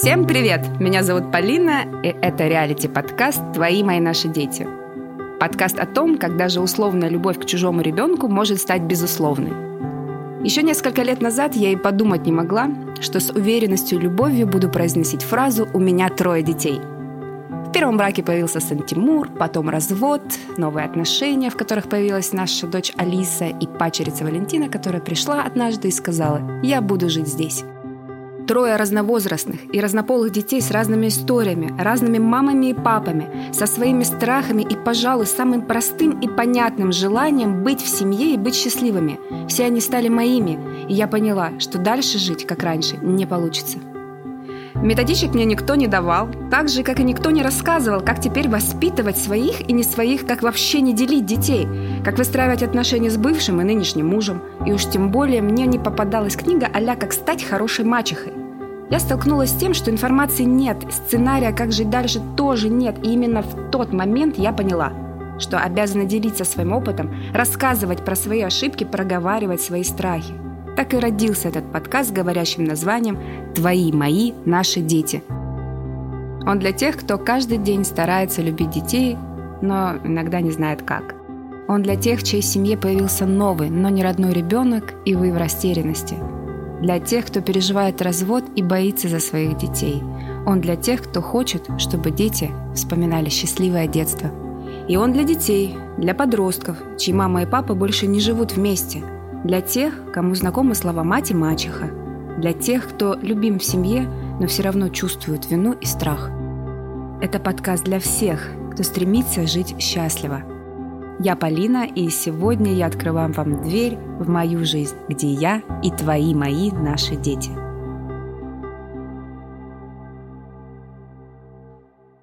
Всем привет! Меня зовут Полина, и это реалити-подкаст «Твои, мои, наши дети». Подкаст о том, как даже условная любовь к чужому ребенку может стать безусловной. Еще несколько лет назад я и подумать не могла, что с уверенностью и любовью буду произносить фразу «У меня трое детей». В первом браке появился сын Тимур, потом развод, новые отношения, в которых появилась наша дочь Алиса и пачерица Валентина, которая пришла однажды и сказала «Я буду жить здесь». Трое разновозрастных и разнополых детей с разными историями, разными мамами и папами, со своими страхами и, пожалуй, самым простым и понятным желанием быть в семье и быть счастливыми. Все они стали моими, и я поняла, что дальше жить, как раньше, не получится. Методичек мне никто не давал, так же, как и никто не рассказывал, как теперь воспитывать своих и не своих, как вообще не делить детей, как выстраивать отношения с бывшим и нынешним мужем. И уж тем более мне не попадалась книга а «Как стать хорошей мачехой». Я столкнулась с тем, что информации нет, сценария «Как жить дальше» тоже нет, и именно в тот момент я поняла, что обязана делиться своим опытом, рассказывать про свои ошибки, проговаривать свои страхи. Так и родился этот подкаст с говорящим названием «Твои, мои, наши дети». Он для тех, кто каждый день старается любить детей, но иногда не знает как. Он для тех, в чьей семье появился новый, но не родной ребенок, и вы в растерянности. Для тех, кто переживает развод и боится за своих детей. Он для тех, кто хочет, чтобы дети вспоминали счастливое детство. И он для детей, для подростков, чьи мама и папа больше не живут вместе – для тех, кому знакомы слова «мать» и «мачеха». Для тех, кто любим в семье, но все равно чувствует вину и страх. Это подкаст для всех, кто стремится жить счастливо. Я Полина, и сегодня я открываю вам дверь в мою жизнь, где я и твои мои наши дети –